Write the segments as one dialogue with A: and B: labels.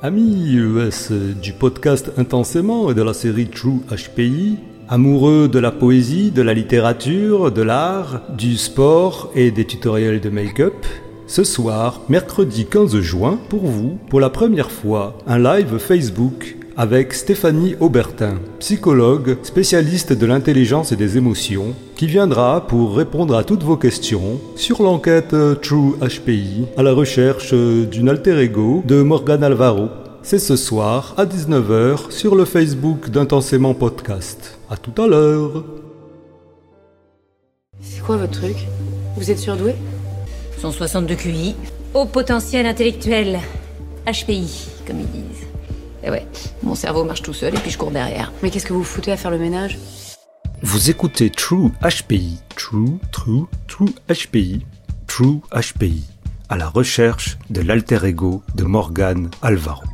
A: Amis ES du podcast Intensément et de la série True HPI, amoureux de la poésie, de la littérature, de l'art, du sport et des tutoriels de make-up, ce soir, mercredi 15 juin, pour vous, pour la première fois, un live Facebook avec Stéphanie Aubertin, psychologue, spécialiste de l'intelligence et des émotions, qui viendra pour répondre à toutes vos questions sur l'enquête True HPI à la recherche d'une alter ego de Morgan Alvaro. C'est ce soir à 19h sur le Facebook d'Intensément Podcast. À tout à l'heure.
B: C'est quoi votre truc? Vous êtes surdoué?
C: 162 QI. Au potentiel intellectuel. HPI, comme ils disent. Et ouais, mon cerveau marche tout seul et puis je cours derrière.
B: Mais qu'est-ce que vous foutez à faire le ménage?
A: Vous écoutez True HPI, True, True, True HPI, True HPI, à la recherche de l'alter ego de Morgan Alvaro.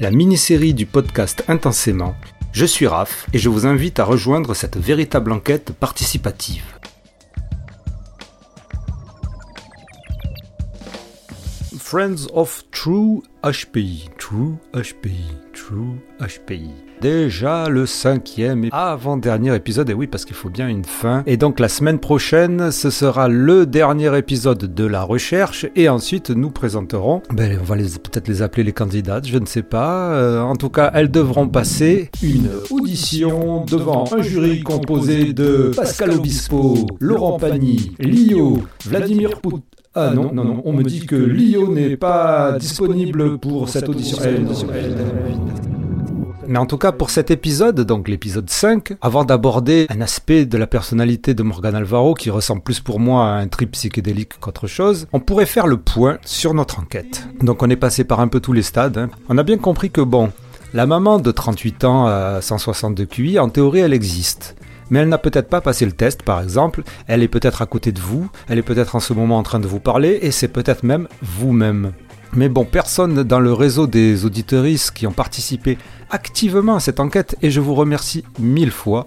A: La mini-série du podcast Intensément, je suis Raph et je vous invite à rejoindre cette véritable enquête participative. Friends of True HPI, True HPI, Déjà le cinquième et avant-dernier épisode, et oui parce qu'il faut bien une fin. Et donc la semaine prochaine, ce sera le dernier épisode de la recherche, et ensuite nous présenterons, ben, on va peut-être les appeler les candidates, je ne sais pas. Euh, en tout cas, elles devront passer une audition devant un jury composé de Pascal Obispo, Laurent Pagny, Lio, Vladimir Pout ah non, non, non, on me dit que Lio n'est pas disponible pour cette audition. Mais en tout cas, pour cet épisode, donc l'épisode 5, avant d'aborder un aspect de la personnalité de Morgan Alvaro qui ressemble plus pour moi à un trip psychédélique qu'autre chose, on pourrait faire le point sur notre enquête. Donc on est passé par un peu tous les stades. hein. On a bien compris que bon, la maman de 38 ans à 162 QI, en théorie, elle existe. Mais elle n'a peut-être pas passé le test, par exemple. Elle est peut-être à côté de vous. Elle est peut-être en ce moment en train de vous parler. Et c'est peut-être même vous-même. Mais bon, personne dans le réseau des auditeuristes qui ont participé activement à cette enquête, et je vous remercie mille fois,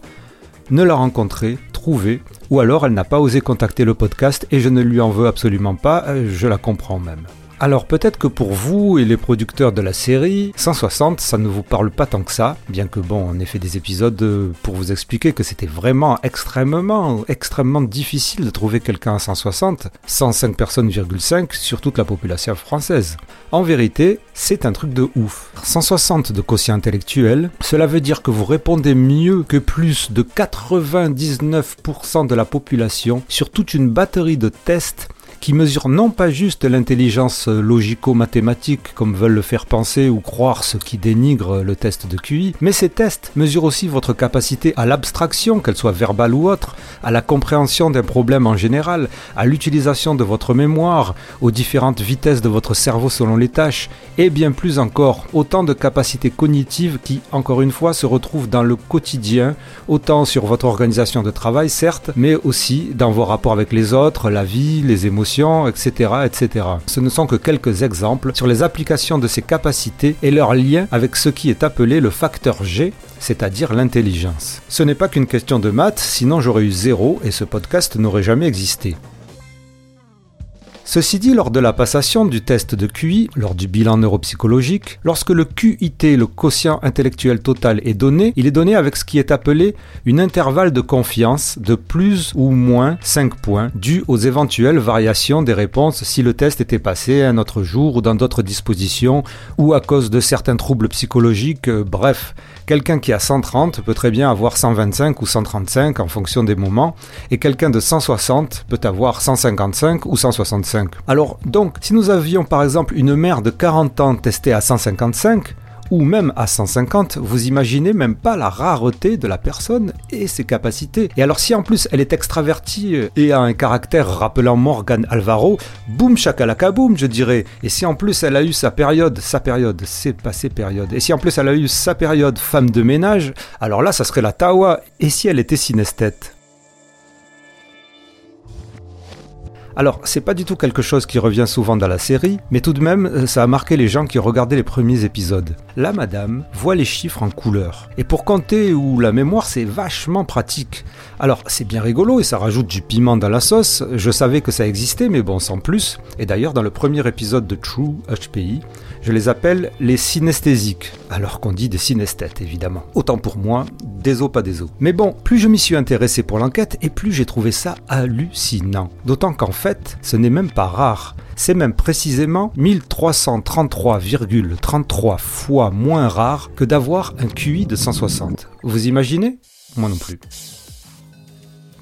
A: ne l'a rencontrée, trouvée, ou alors elle n'a pas osé contacter le podcast, et je ne lui en veux absolument pas, euh, je la comprends même. Alors peut-être que pour vous et les producteurs de la série, 160, ça ne vous parle pas tant que ça, bien que bon, on ait fait des épisodes euh, pour vous expliquer que c'était vraiment extrêmement, extrêmement difficile de trouver quelqu'un à 160, 105 personnes,5 sur toute la population française. En vérité, c'est un truc de ouf. 160 de quotient intellectuel, cela veut dire que vous répondez mieux que plus de 99% de la population sur toute une batterie de tests qui mesurent non pas juste l'intelligence logico-mathématique comme veulent le faire penser ou croire ceux qui dénigrent le test de QI, mais ces tests mesurent aussi votre capacité à l'abstraction, qu'elle soit verbale ou autre, à la compréhension d'un problème en général, à l'utilisation de votre mémoire, aux différentes vitesses de votre cerveau selon les tâches, et bien plus encore, autant de capacités cognitives qui, encore une fois, se retrouvent dans le quotidien, autant sur votre organisation de travail, certes, mais aussi dans vos rapports avec les autres, la vie, les émotions, etc., etc. Ce ne sont que quelques exemples sur les applications de ces capacités et leur lien avec ce qui est appelé le facteur G, c'est-à-dire l'intelligence. Ce n'est pas qu'une question de maths, sinon j'aurais eu zéro et ce podcast n'aurait jamais existé. Ceci dit, lors de la passation du test de QI, lors du bilan neuropsychologique, lorsque le QIT, le quotient intellectuel total, est donné, il est donné avec ce qui est appelé une intervalle de confiance de plus ou moins 5 points, dû aux éventuelles variations des réponses si le test était passé un autre jour ou dans d'autres dispositions, ou à cause de certains troubles psychologiques, euh, bref. Quelqu'un qui a 130 peut très bien avoir 125 ou 135 en fonction des moments, et quelqu'un de 160 peut avoir 155 ou 165. Alors donc, si nous avions par exemple une mère de 40 ans testée à 155, ou même à 150, vous imaginez même pas la rareté de la personne et ses capacités. Et alors si en plus elle est extravertie et a un caractère rappelant Morgan Alvaro, boum chakalaka boum je dirais. Et si en plus elle a eu sa période, sa période, c'est pas ses périodes. Et si en plus elle a eu sa période femme de ménage, alors là ça serait la tawa. Et si elle était synesthète? Alors, c'est pas du tout quelque chose qui revient souvent dans la série, mais tout de même, euh, ça a marqué les gens qui regardaient les premiers épisodes. La madame voit les chiffres en couleur. Et pour compter ou la mémoire, c'est vachement pratique. Alors, c'est bien rigolo et ça rajoute du piment dans la sauce. Je savais que ça existait, mais bon, sans plus. Et d'ailleurs, dans le premier épisode de True HPI, Je les appelle les synesthésiques, alors qu'on dit des synesthètes évidemment. Autant pour moi, des os pas des os. Mais bon, plus je m'y suis intéressé pour l'enquête et plus j'ai trouvé ça hallucinant. D'autant qu'en fait, ce n'est même pas rare. C'est même précisément 1333,33 fois moins rare que d'avoir un QI de 160. Vous imaginez? Moi non plus.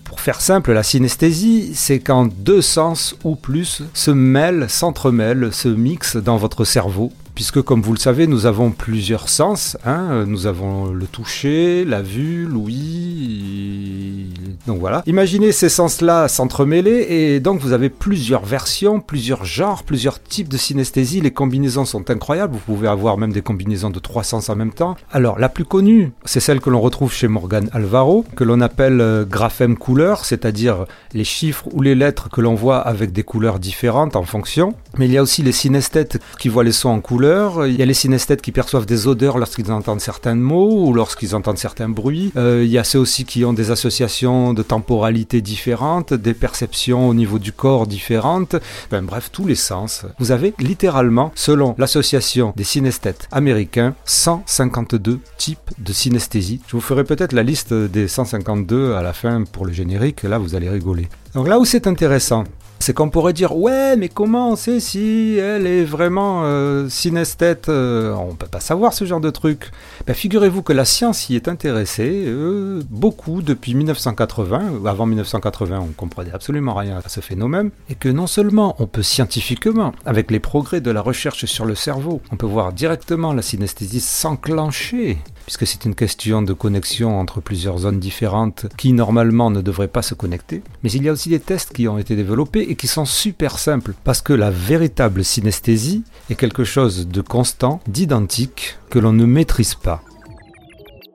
A: Pour faire simple, la synesthésie, c'est quand deux sens ou plus se mêlent, s'entremêlent, se mixent dans votre cerveau puisque comme vous le savez, nous avons plusieurs sens. Hein. Nous avons le toucher, la vue, l'ouïe. Donc voilà. Imaginez ces sens-là s'entremêler et donc vous avez plusieurs versions, plusieurs genres, plusieurs types de synesthésie. Les combinaisons sont incroyables. Vous pouvez avoir même des combinaisons de trois sens en même temps. Alors la plus connue, c'est celle que l'on retrouve chez Morgan Alvaro, que l'on appelle euh, graphème couleur, c'est-à-dire les chiffres ou les lettres que l'on voit avec des couleurs différentes en fonction. Mais il y a aussi les synesthètes qui voient les sons en couleur il y a les synesthètes qui perçoivent des odeurs lorsqu'ils entendent certains mots ou lorsqu'ils entendent certains bruits. Euh, il y a ceux aussi qui ont des associations de temporalité différentes, des perceptions au niveau du corps différentes. bref, tous les sens. Vous avez littéralement, selon l'association des synesthètes américains, 152 types de synesthésie. Je vous ferai peut-être la liste des 152 à la fin pour le générique. Là, vous allez rigoler. Donc là où c'est intéressant, c'est qu'on pourrait dire ouais mais comment on sait si elle est vraiment euh, synesthète euh, On peut pas savoir ce genre de truc. Ben, figurez-vous que la science y est intéressée euh, beaucoup depuis 1980. Avant 1980 on comprenait absolument rien à ce phénomène et que non seulement on peut scientifiquement avec les progrès de la recherche sur le cerveau, on peut voir directement la synesthésie s'enclencher puisque c'est une question de connexion entre plusieurs zones différentes qui normalement ne devraient pas se connecter. Mais il y a aussi des tests qui ont été développés et qui sont super simples, parce que la véritable synesthésie est quelque chose de constant, d'identique, que l'on ne maîtrise pas.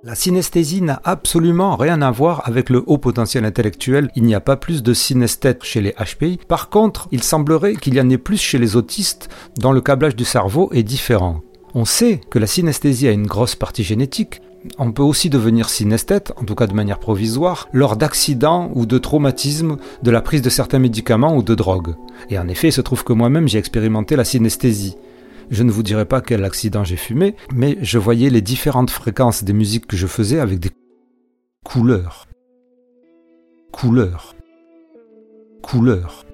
A: La synesthésie n'a absolument rien à voir avec le haut potentiel intellectuel, il n'y a pas plus de synesthètes chez les HPI. Par contre, il semblerait qu'il y en ait plus chez les autistes dont le câblage du cerveau est différent. On sait que la synesthésie a une grosse partie génétique. On peut aussi devenir synesthète, en tout cas de manière provisoire, lors d'accidents ou de traumatismes, de la prise de certains médicaments ou de drogues. Et en effet, il se trouve que moi-même j'ai expérimenté la synesthésie. Je ne vous dirai pas quel accident j'ai fumé, mais je voyais les différentes fréquences des musiques que je faisais avec des couleurs. Couleurs. Couleurs.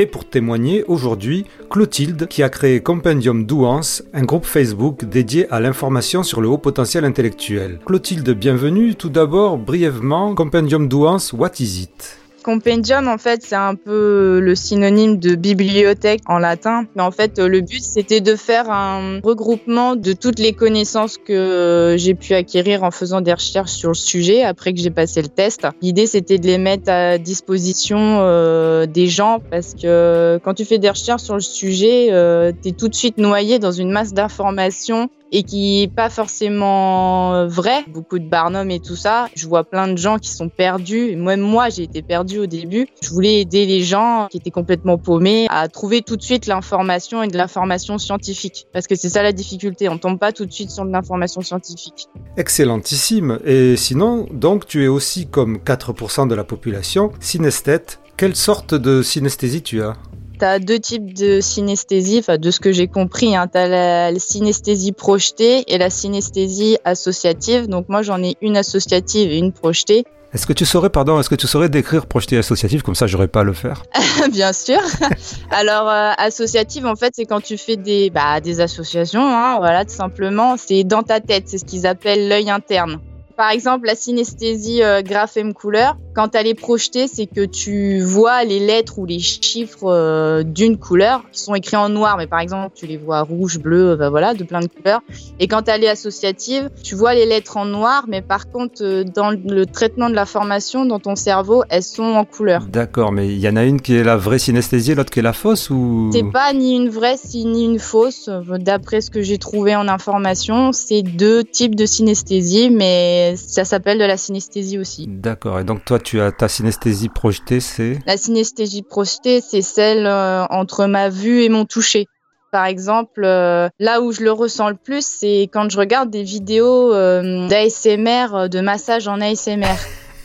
A: Et pour témoigner, aujourd'hui, Clotilde, qui a créé Compendium Douance, un groupe Facebook dédié à l'information sur le haut potentiel intellectuel. Clotilde, bienvenue. Tout d'abord, brièvement, Compendium Douance, what is it?
D: Compendium, en fait, c'est un peu le synonyme de bibliothèque en latin. Mais en fait, le but, c'était de faire un regroupement de toutes les connaissances que j'ai pu acquérir en faisant des recherches sur le sujet après que j'ai passé le test. L'idée, c'était de les mettre à disposition euh, des gens parce que quand tu fais des recherches sur le sujet, euh, tu es tout de suite noyé dans une masse d'informations et qui est pas forcément vrai. Beaucoup de barnums et tout ça. Je vois plein de gens qui sont perdus. Même moi, j'ai été perdu au début. Je voulais aider les gens qui étaient complètement paumés à trouver tout de suite l'information et de l'information scientifique. Parce que c'est ça la difficulté. On tombe pas tout de suite sur de l'information scientifique.
A: Excellentissime. Et sinon, donc, tu es aussi comme 4% de la population synesthète. Quelle sorte de synesthésie tu as?
D: Tu as deux types de synesthésie, enfin de ce que j'ai compris. Hein. Tu as la, synesthésie projetée et la synesthésie associative. Donc moi j'en ai une associative et une projetée.
A: Est-ce que tu saurais, pardon, est-ce que tu saurais décrire projeté associative? Comme ça, j'aurais pas à le faire
D: Bien sûr. Alors euh, associative, en fait, c'est quand tu fais des, bah, des associations, hein, voilà, tout simplement. C'est dans ta tête, c'est ce qu'ils appellent l'œil interne. Par exemple, la synesthésie euh, graphème couleur, quand elle est projetée, c'est que tu vois les lettres ou les chiffres euh, d'une couleur qui sont écrits en noir, mais par exemple, tu les vois rouge, bleu, bah voilà, de plein de couleurs. Et quand elle est associative, tu vois les lettres en noir, mais par contre, euh, dans le traitement de la formation, dans ton cerveau, elles sont en couleur.
A: D'accord, mais il y en a une qui est la vraie synesthésie, l'autre qui est la fausse ou?
D: C'est pas ni une vraie ni une fausse. D'après ce que j'ai trouvé en information, c'est deux types de synesthésie, mais ça s'appelle de la synesthésie aussi.
A: D'accord. Et donc toi, tu as ta synesthésie projetée, c'est
D: La synesthésie projetée, c'est celle euh, entre ma vue et mon toucher. Par exemple, euh, là où je le ressens le plus, c'est quand je regarde des vidéos euh, d'ASMR, de massage en ASMR.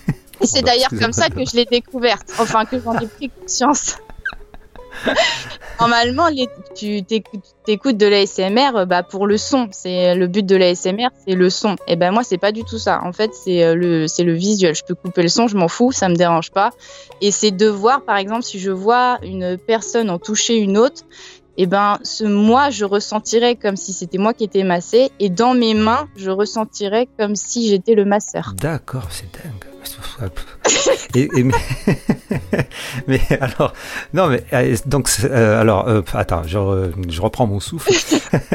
D: et c'est d'ailleurs comme ça que je l'ai découverte, enfin que j'en ai pris conscience. Normalement, tu t'écoutes de l'ASMR bah, pour le son. C'est le but de l'ASMR, c'est le son. Et ben moi, c'est pas du tout ça. En fait, c'est euh, le, c'est le visuel. Je peux couper le son, je m'en fous, ça me dérange pas. Et c'est de voir, par exemple, si je vois une personne en toucher une autre, et ben ce moi je ressentirais comme si c'était moi qui étais massé et dans mes mains je ressentirais comme si j'étais le masseur.
A: D'accord, c'est dingue. Mais, alors, non, mais euh, donc, euh, alors, euh, attends, je, je, reprends mon souffle.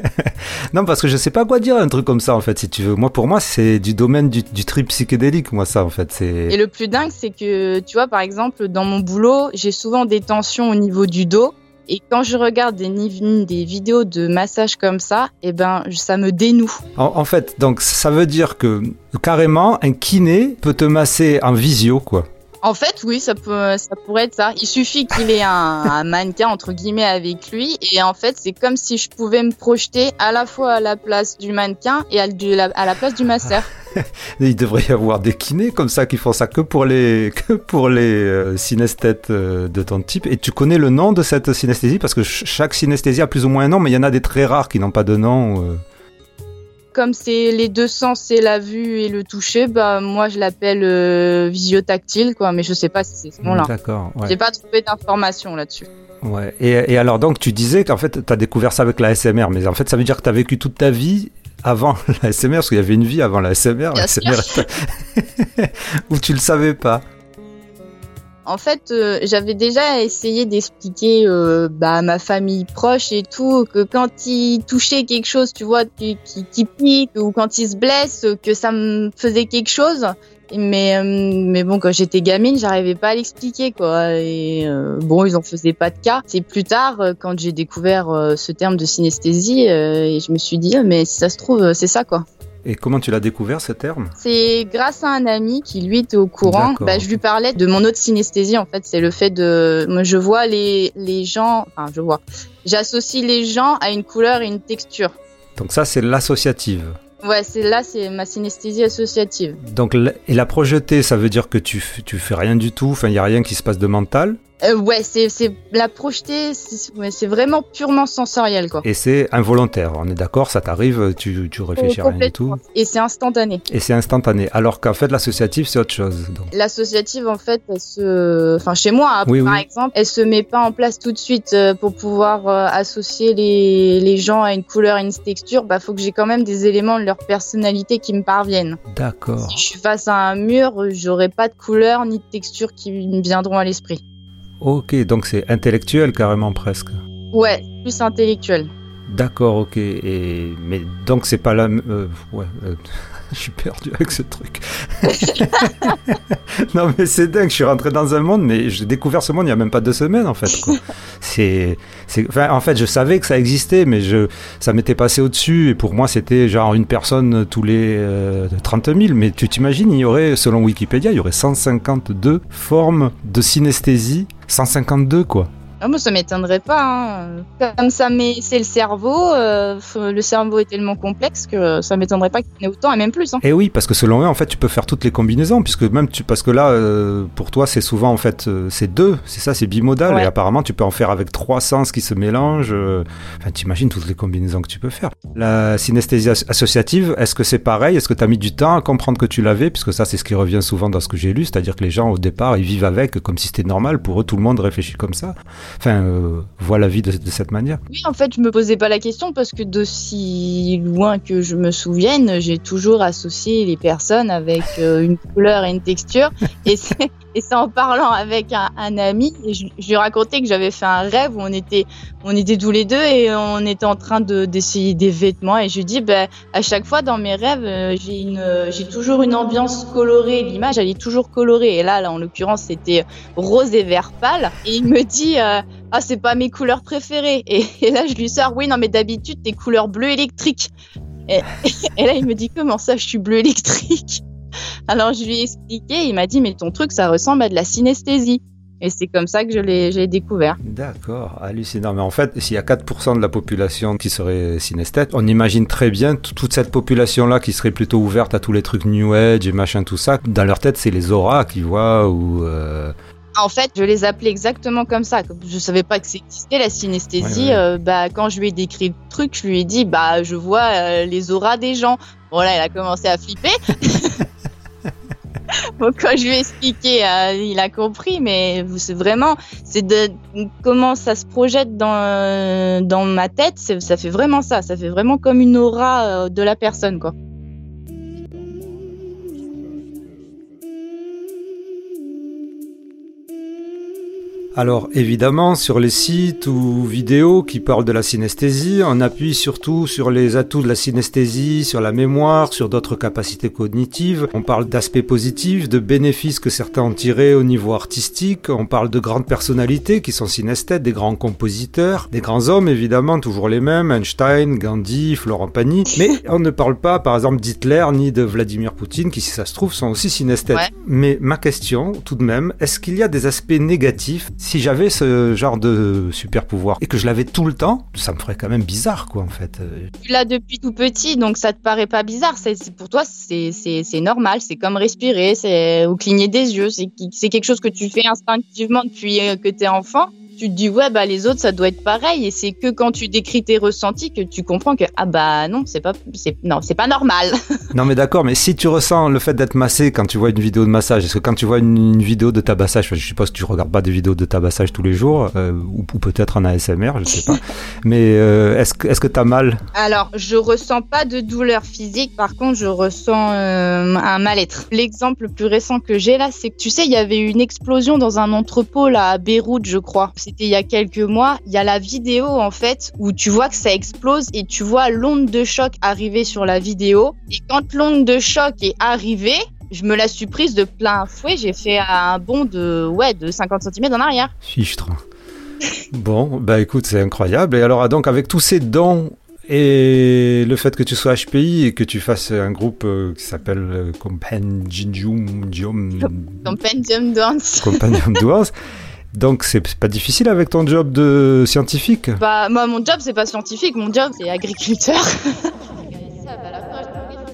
A: non, parce que je sais pas quoi dire un truc comme ça, en fait, si tu veux. Moi, pour moi, c'est du domaine du, du, trip psychédélique, moi, ça, en fait. c'est
D: Et le plus dingue, c'est que, tu vois, par exemple, dans mon boulot, j'ai souvent des tensions au niveau du dos. Et quand je regarde des, vidéos de massage comme ça, eh ben, ça me dénoue.
A: En, fait, donc ça veut dire que carrément, un kiné peut te masser en visio, quoi.
D: En fait, oui, ça, peut, ça pourrait être ça. Il suffit qu'il ait un, un, mannequin, entre guillemets, avec lui. Et en fait, c'est comme si je pouvais me projeter à la fois à la place du mannequin et à, à la place du masseur.
A: Il devrait y avoir des kinés comme ça qui font ça que pour les, que pour les euh, synesthètes euh, de ton type. Et tu connais le nom de cette synesthésie? Parce que chaque synesthésie a plus ou moins un nom, mais il y en a des très rares qui n'ont pas de nom. Euh.
D: Comme c'est les deux sens, c'est la vue et le toucher, bah moi je l'appelle visiotactile, quoi. Mais je sais pas si c'est ce nom-là.
A: D'accord.
D: J'ai pas trouvé d'informations là-dessus.
A: Ouais. Et, et, alors donc tu disais qu'en fait tu as découvert ça avec la SMR, mais en fait ça veut dire que tu as vécu toute ta vie avant la SMR, parce qu'il y avait une vie avant la SMR, la SMR où tu le savais pas?
D: En fait, euh, j'avais déjà essayé d'expliquer euh, bah, à ma famille proche et tout que quand il touchait quelque chose, tu vois, qui, pique ou quand il se blesse, que ça me faisait quelque chose. Mais, euh, mais bon, quand j'étais gamine, j'arrivais pas à l'expliquer, quoi. Et bon, ils en faisaient pas de cas. C'est plus tard, quand j'ai découvert ce terme de synesthésie, et je me suis dit, ah, mais si ça se trouve, c'est ça, quoi.
A: Et comment tu l'as découvert ce terme?
D: C'est grâce à un ami qui lui était au courant. Bah, je lui parlais de mon autre synesthésie en fait. C'est le fait de, moi, je vois les les gens, enfin je vois, j'associe les gens à une couleur et une texture.
A: Donc ça c'est l'associative.
D: Ouais, c'est là, c'est ma synesthésie associative.
A: Donc, et la projeter, ça veut dire que tu, tu fais rien du tout, enfin, il n'y a rien qui se passe de mental?
D: Euh, ouais, c'est la projeter, c'est vraiment purement sensoriel quoi.
A: Et c'est involontaire, on est d'accord, ça t'arrive, tu, tu réfléchis à rien du tout.
D: Et c'est instantané.
A: Et c'est instantané, alors qu'en fait l'associative c'est autre chose.
D: L'associative en fait, elle se, enfin chez moi par exemple, elle se met pas en place tout de suite euh, pour pouvoir euh, associer les, les gens à une couleur et une texture. Bah faut que j'ai quand même des éléments de leur personnalité qui me parviennent.
A: D'accord.
D: Si je suis face à un mur, j'aurai pas de couleur ni de texture qui me viendront à l'esprit.
A: Ok, donc c'est intellectuel carrément presque.
D: Ouais, plus intellectuel.
A: D'accord, ok. Et mais donc c'est pas la. Euh, ouais. Euh, je suis perdu avec ce truc. non mais c'est dingue. Je suis rentré dans un monde, mais j'ai découvert ce monde il y a même pas deux semaines en fait. C'est, c'est. Enfin, en fait, je savais que ça existait, mais je, ça m'était passé au-dessus. Et pour moi, c'était genre une personne tous les euh, 30 000. Mais tu t'imagines, il y aurait, selon Wikipédia, il y aurait 152 formes de synesthésie 152 quoi.
D: Ah, moi, ça m'étonnerait pas. Hein. Comme ça, mais c'est le cerveau. Euh, le cerveau est tellement complexe que ça m'étonnerait pas qu'il y en ait autant et même plus. Hein.
A: Et eh oui, parce que selon eux, en fait, tu peux faire toutes les combinaisons, puisque même tu, parce que là, euh, pour toi, c'est souvent en fait, euh, c'est deux, c'est ça, c'est bimodal, et apparemment, tu peux en faire avec trois sens qui se mélangent. Enfin, t'imagines toutes les combinaisons que tu peux faire. La synesthésie associative, est-ce que c'est pareil? Est-ce que tu as mis du temps à comprendre que tu l'avais, puisque ça, c'est ce qui revient souvent dans ce que j'ai lu, c'est-à-dire que les gens au départ, ils vivent avec comme si c'était normal. Pour eux, tout le monde réfléchit comme ça enfin, euh, voit la vie de, cette manière.
D: Oui, en fait, je me posais pas la question parce que d'aussi loin que je me souvienne, j'ai toujours associé les personnes avec euh, une couleur et une texture. et c'est et c'est en parlant avec un, ami, et je, lui ai raconté que j'avais fait un rêve où on était, on était tous les deux et on était en train de, d'essayer des vêtements. Et je lui dis, ben, à chaque fois dans mes rêves, euh, j'ai une, j'ai toujours une ambiance colorée. L'image, elle est toujours colorée. Et là, là, en l'occurrence, c'était rose et vert pâle. Et il me dit, ah c'est pas mes couleurs préférées et, là je lui sors oui non mais d'habitude t'es couleur bleu électrique et, là il me dit comment ça je suis bleu électrique? Alors je lui ai expliqué il m'a dit mais ton truc ça ressemble à de la synesthésie et c'est comme ça que je l'ai découvert.
A: D'accord, hallucinant. Mais en fait, s'il y a 4% de la population qui serait synesthète, on imagine très bien toute cette population-là qui serait plutôt ouverte à tous les trucs New Age et machin, tout ça. Dans leur tête, c'est les auras qui voient ou. Euh,
D: En fait, je les appelais exactement comme ça. Je savais pas que c'était la synesthésie.
A: Ouais, ouais.
D: euh, bah, quand je lui ai décrit le truc, je lui ai dit, bah, je vois euh, les auras des gens. Bon, là, il a commencé à flipper. Bon, quand je lui ai expliqué, euh, il a compris, mais c'est vraiment, c'est de comment ça se projette dans, dans ma tête, ça fait vraiment ça, ça fait vraiment comme une aura euh, de la personne, quoi.
A: Alors évidemment, sur les sites ou vidéos qui parlent de la synesthésie, on appuie surtout sur les atouts de la synesthésie, sur la mémoire, sur d'autres capacités cognitives. On parle d'aspects positifs, de bénéfices que certains ont tirés au niveau artistique. On parle de grandes personnalités qui sont synesthètes, des grands compositeurs, des grands hommes évidemment, toujours les mêmes, Einstein, Gandhi, Florent Pagny. Mais on ne parle pas par exemple d'Hitler ni de Vladimir Poutine qui si ça se trouve sont aussi synesthètes.
D: Ouais.
A: Mais ma question tout de même, est-ce qu'il y a des aspects négatifs si j'avais ce genre de super pouvoir et que je l'avais tout le temps, ça me ferait quand même bizarre quoi en fait. Euh,
D: Tu l'as depuis tout petit, donc ça te paraît pas bizarre. C'est pour toi, c'est normal. C'est comme respirer, c'est ou cligner des yeux. C'est quelque chose que tu fais instinctivement depuis euh, que t'es enfant. Tu te dis ouais bah les autres ça doit être pareil et c'est que quand tu décris tes ressentis que tu comprends que ah bah non c'est pas c'est non c'est pas normal.
A: Non mais d'accord, mais si tu ressens le fait d'être massé quand tu vois une vidéo de massage, est-ce que quand tu vois une, une vidéo de tabassage, je suppose que tu regardes pas des vidéos de tabassage tous les jours, euh, ou, ou peut-être en ASMR, je sais pas, mais euh, est-ce que est-ce que t'as mal?
D: Alors, je ressens pas de douleur physique, par contre, je ressens euh, un mal-être. L'exemple le plus récent que j'ai là, c'est que tu sais, il y avait une explosion dans un entrepôt là à Beyrouth, je crois. C'était il y a quelques mois. Il y a la vidéo en fait où tu vois que ça explose et tu vois l'onde de choc arriver sur la vidéo. Et quand l'onde de choc est arrivée, je me la suis prise de plein fouet. J'ai fait un bond de ouais de 50 cm en arrière.
A: Fichtre. Bon, bah écoute, c'est incroyable. Et alors, ah, donc, avec tous ces dons et le fait que tu sois HPI et que tu fasses un groupe euh, qui s'appelle Compendium Dium-
D: Compendium Dance.
A: Compendium Doors, donc c'est pas difficile avec ton job de scientifique?
D: Bah, moi, mon job, c'est pas scientifique, mon job, c'est agriculteur.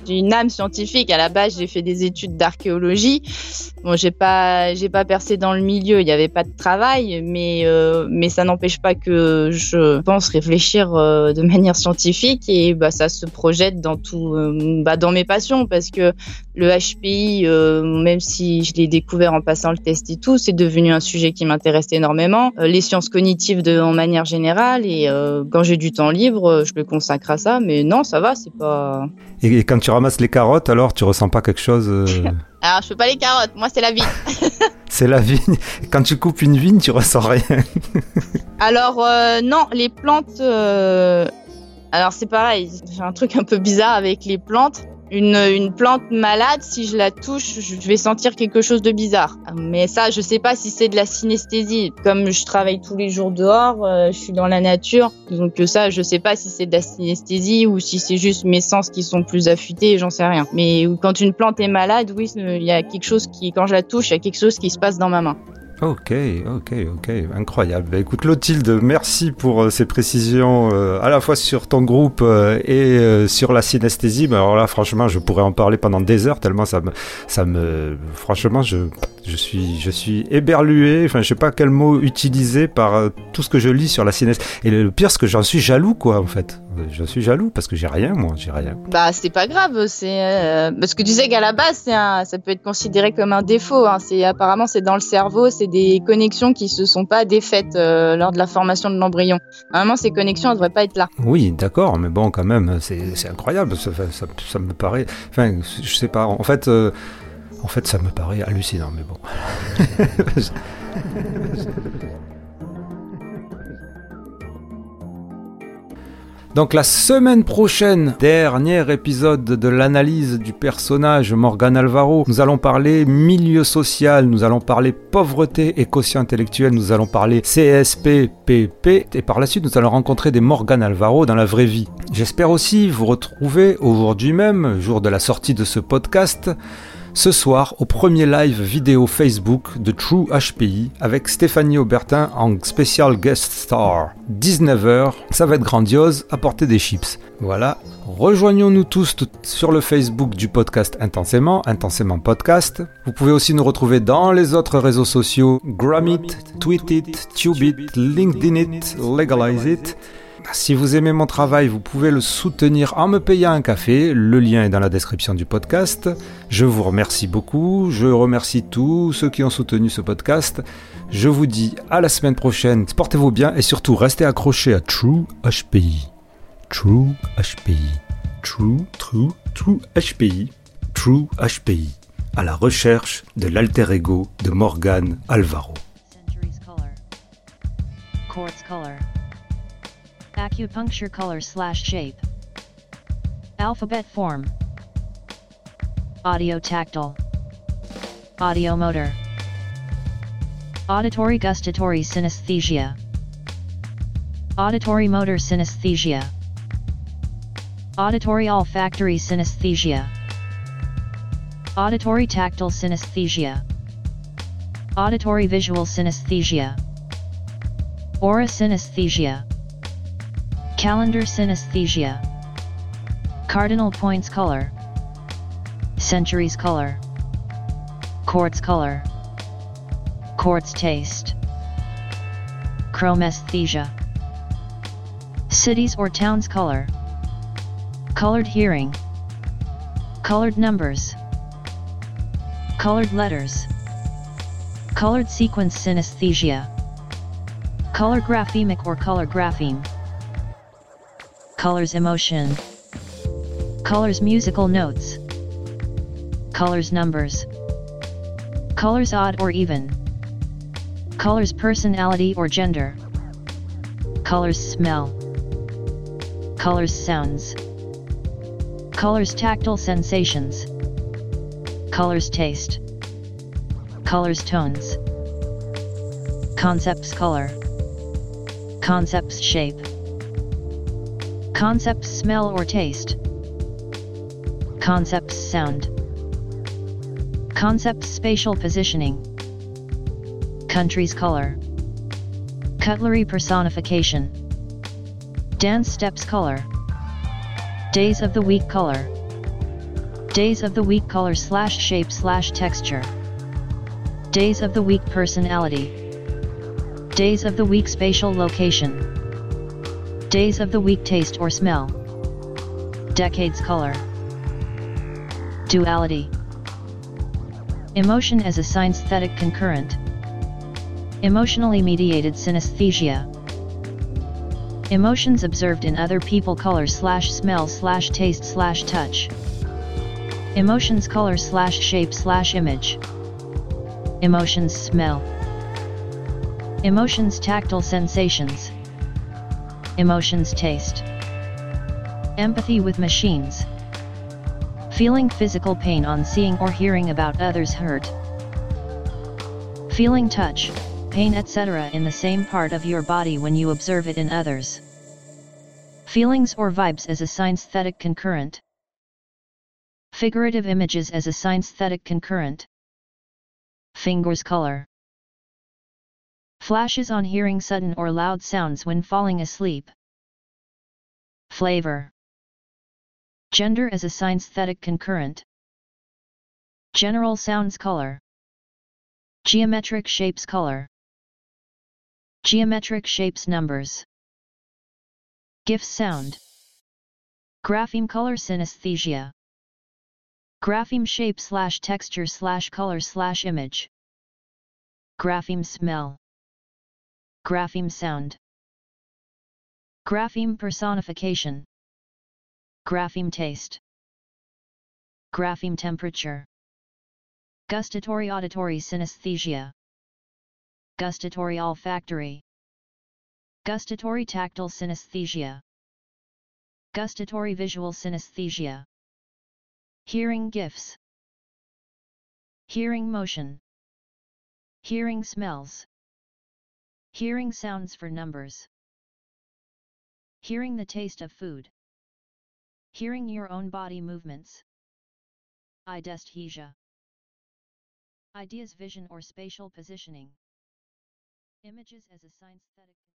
D: J'ai une âme scientifique. À la base, j'ai fait des études d'archéologie. Bon, j'ai pas, j'ai pas percé dans le milieu. Il n'y avait pas de travail, mais euh, mais ça n'empêche pas que je pense réfléchir euh, de manière scientifique et bah ça se projette dans tout, euh, bah dans mes passions parce que le HPI, même si je l'ai découvert en passant le test et tout, c'est devenu un sujet qui m'intéresse énormément. Les sciences cognitives de, en manière générale et quand j'ai du temps libre, je le consacre à ça. Mais non, ça va, c'est pas.
A: et quand tu ramasses les carottes, alors tu ressens pas quelque chose euh,
D: Alors, je fais pas les carottes, moi c'est la vie.
A: C'est la vigne. Quand tu coupes une vigne, tu ressens rien.
D: Alors euh, non, les plantes. euh, Alors c'est pareil, j'ai un truc un peu bizarre avec les plantes. Une, une plante malade, si je la touche, je vais sentir quelque chose de bizarre. Mais ça, je sais pas si c'est de la synesthésie. Comme je travaille tous les jours dehors, euh, je suis dans la nature, donc ça, je sais pas si c'est de la synesthésie ou si c'est juste mes sens qui sont plus affûtés, j'en sais rien. Mais quand une plante est malade, oui, il y a quelque chose qui, quand je la touche, il y a quelque chose qui se passe dans ma main.
A: Ok, ok, ok, incroyable. Bah, écoute Clotilde, merci pour euh, ces précisions euh, à la fois sur ton groupe euh, et sur la synesthésie. Bah, alors là, franchement, je pourrais en parler pendant des heures tellement ça me, ça me, franchement, je, je suis, je suis éberlué. Enfin, je sais pas quel mot utiliser par euh, tout ce que je lis sur la synesthésie. Et le pire, c'est que j'en suis jaloux, quoi, en fait. Je suis jaloux parce que j'ai rien, moi, j'ai rien.
D: Bah c'est pas grave, c'est euh, parce que tu sais qu'à la base un, ça peut être considéré comme un défaut. Hein. C'est apparemment c'est dans le cerveau, c'est des connexions qui se sont pas défaites euh, lors de la formation de l'embryon. Normalement ces connexions elles devraient pas être là.
A: Oui, d'accord, mais bon, quand même, c'est c'est incroyable. Ça, ça, ça me paraît. Enfin, je sais pas. En fait, euh, en fait, ça me paraît hallucinant, mais bon. Donc la semaine prochaine, dernier épisode de l'analyse du personnage Morgan Alvaro, nous allons parler milieu social, nous allons parler pauvreté et quotient intellectuel, nous allons parler CSPPP et par la suite nous allons rencontrer des Morgan Alvaro dans la vraie vie. J'espère aussi vous retrouver aujourd'hui même, jour de la sortie de ce podcast, ce soir au premier live vidéo Facebook de True HPI avec Stéphanie Aubertin en special guest star. 19h, ça va être grandiose, apportez des chips. Voilà, rejoignons-nous tous sur le Facebook du podcast Intensément, Intensément Podcast. Vous pouvez aussi nous retrouver dans les autres réseaux sociaux, Gramit, Tweetit, Tubeit, LinkedInit, Legalizeit. Si vous aimez mon travail, vous pouvez le soutenir en me payant un café. Le lien est dans la description du podcast. Je vous remercie beaucoup. Je remercie tous ceux qui ont soutenu ce podcast. Je vous dis à la semaine prochaine. Portez-vous bien et surtout restez accrochés à True HPI. True HPI. True, True, True HPI. True HPI. À la recherche de l'alter ego de Morgan Alvaro.
E: Acupuncture color slash shape. Alphabet form. Audio tactile. Audio motor. Auditory gustatory synesthesia. Auditory motor synesthesia. Auditory olfactory synesthesia. Auditory tactile synesthesia. Auditory visual synesthesia. Aura synesthesia. Calendar synesthesia. Cardinal points color. Centuries color. Quartz color. Quartz taste. Chromesthesia. Cities or towns color. Colored hearing. Colored numbers. Colored letters. Colored sequence synesthesia. Color graphemic or color grapheme. Colors emotion. Colors musical notes. Colors numbers. Colors odd or even. Colors personality or gender. Colors smell. Colors sounds. Colors tactile sensations. Colors taste. Colors tones. Concepts color. Concepts shape. Concepts smell or taste. Concepts sound. Concepts spatial positioning. Country's color. Cutlery personification. Dance steps color. Days of the week color. Days of the week color slash shape slash texture. Days of the week personality. Days of the week spatial location. Days of the week taste or smell. Decades color. Duality. Emotion as a synesthetic concurrent. Emotionally mediated synesthesia. Emotions observed in other people color slash smell slash taste slash touch. Emotions color slash shape slash image. Emotions smell. Emotions tactile sensations. Emotions taste. Empathy with machines. Feeling physical pain on seeing or hearing about others hurt. Feeling touch, pain etc. in the same part of your body when you observe it in others. Feelings or vibes as a synesthetic concurrent. Figurative images as a synesthetic concurrent. Fingers color. Flashes on hearing sudden or loud sounds when falling asleep. Flavor. Gender as a synesthetic concurrent. General sounds color. Geometric shapes color. Geometric shapes numbers. GIF sound. Grapheme color synesthesia. Grapheme shape slash texture slash color slash image. Grapheme smell. Grapheme sound. Grapheme personification. Grapheme taste. Grapheme temperature. Gustatory auditory synesthesia. Gustatory olfactory. Gustatory tactile synesthesia. Gustatory visual synesthesia. Hearing gifts. Hearing motion. Hearing smells. Hearing sounds for numbers. Hearing the taste of food. Hearing your own body movements. Idesthesia. Ideas vision or spatial positioning. Images as a synesthetic